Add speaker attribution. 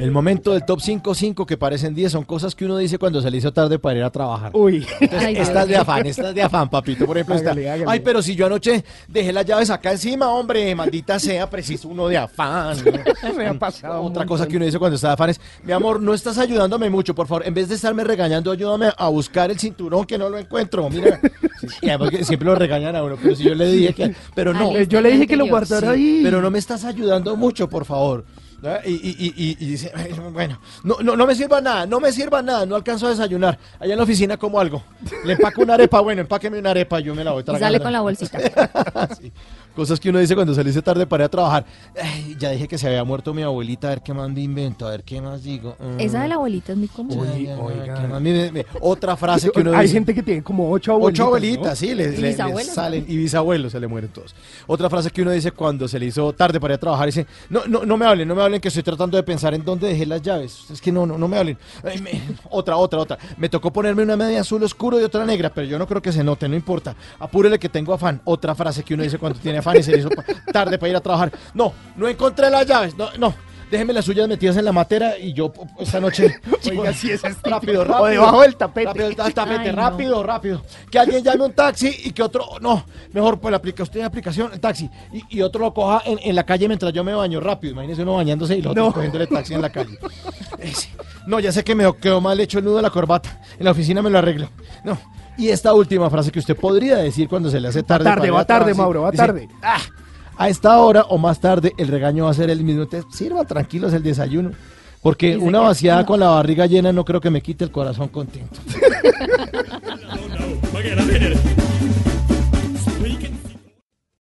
Speaker 1: El momento del top 5-5 que parecen 10 son cosas que uno dice cuando se le hizo tarde para ir a trabajar.
Speaker 2: Uy.
Speaker 1: Entonces,
Speaker 3: Ay,
Speaker 1: estás
Speaker 3: Dios
Speaker 1: de afán, estás de afán, papito. Por ejemplo, está,
Speaker 2: Hágale,
Speaker 1: ay, pero si yo anoche dejé las llaves acá encima, hombre, maldita sea, preciso uno de afán.
Speaker 2: Me ha pasado.
Speaker 1: Otra cosa que uno dice cuando está de afán es, mi amor, no estás ayudándome mucho, por favor. En vez de estarme regañando, ayúdame a buscar el cinturón que no lo encuentro. Mira, siempre lo regañan a uno, pero si yo le dije que, pero no.
Speaker 3: Ay,
Speaker 2: Yo le dije que lo guardara
Speaker 1: Sí,
Speaker 2: ahí.
Speaker 1: Pero no me estás ayudando mucho, por favor. Y, y- y- y- y dice, "Ay, bueno, no, no, no me sirva nada, no me sirva nada, no alcanzo a desayunar. Allá en la oficina como algo. Le empaco una arepa, bueno, empáqueme una arepa, yo me la voy
Speaker 3: Y
Speaker 1: tragando.
Speaker 3: sale con la bolsita.
Speaker 1: Sí. Cosas que uno dice cuando se le dice tarde para ir a trabajar. Ay, ya dije que se había muerto mi abuelita, a ver qué más me invento, a ver qué más digo. Mm.
Speaker 3: Esa de la abuelita es muy común.
Speaker 1: Ay,
Speaker 2: oiga.
Speaker 1: ¿qué más me- me- Otra frase que uno
Speaker 2: Hay
Speaker 1: dice.
Speaker 2: gente que tiene como ocho abuelitas.
Speaker 1: Ocho abuelitas, sí, les, les
Speaker 3: bisabuelos,
Speaker 1: salen y bisabuelos se le mueren todos. Otra frase que uno dice cuando se le hizo tarde para ir a trabajar, dice, no, no, no me hablen, no me hablen que estoy tratando de pensar en dónde dejé las llaves. Es que no, no, no me hablen. Ay, me- Otra, otra, otra. Me tocó ponerme una media azul oscuro y otra negra, pero yo no creo que se note, no importa. Apúrele que tengo afán. Otra frase que uno dice cuando tiene afán y se le hizo tarde para ir a trabajar. No, no encontré las llaves, no, no. Déjenme las suyas metidas en la matera y yo esta noche.
Speaker 2: Oiga, sí, ese es
Speaker 1: rápido, rápido.
Speaker 2: O debajo del tapete.
Speaker 1: Rápido, el tapete,
Speaker 3: Ay, no.
Speaker 1: rápido, rápido. Que alguien llame un taxi y que otro, no, mejor pues la aplica usted aplicación, el taxi, y, y otro lo coja en, en la calle mientras yo me baño rápido. Imagínese uno bañándose y los otros
Speaker 2: No.
Speaker 1: cogiendo el taxi en la calle. Ese. No, ya sé que me quedó mal hecho el nudo de la corbata. En la oficina me lo arreglo. No. Y esta última frase que usted podría decir cuando se le hace tarde.
Speaker 2: tarde,
Speaker 1: para ir
Speaker 2: va tarde,
Speaker 1: trabajar,
Speaker 2: Mauro, va
Speaker 1: dice,
Speaker 2: tarde.
Speaker 1: "Ah, a esta hora o más tarde el regaño va a ser el mismo. Entonces, sirva tranquilos el desayuno. Porque una vaciada con la barriga llena no creo que me quite el corazón contento.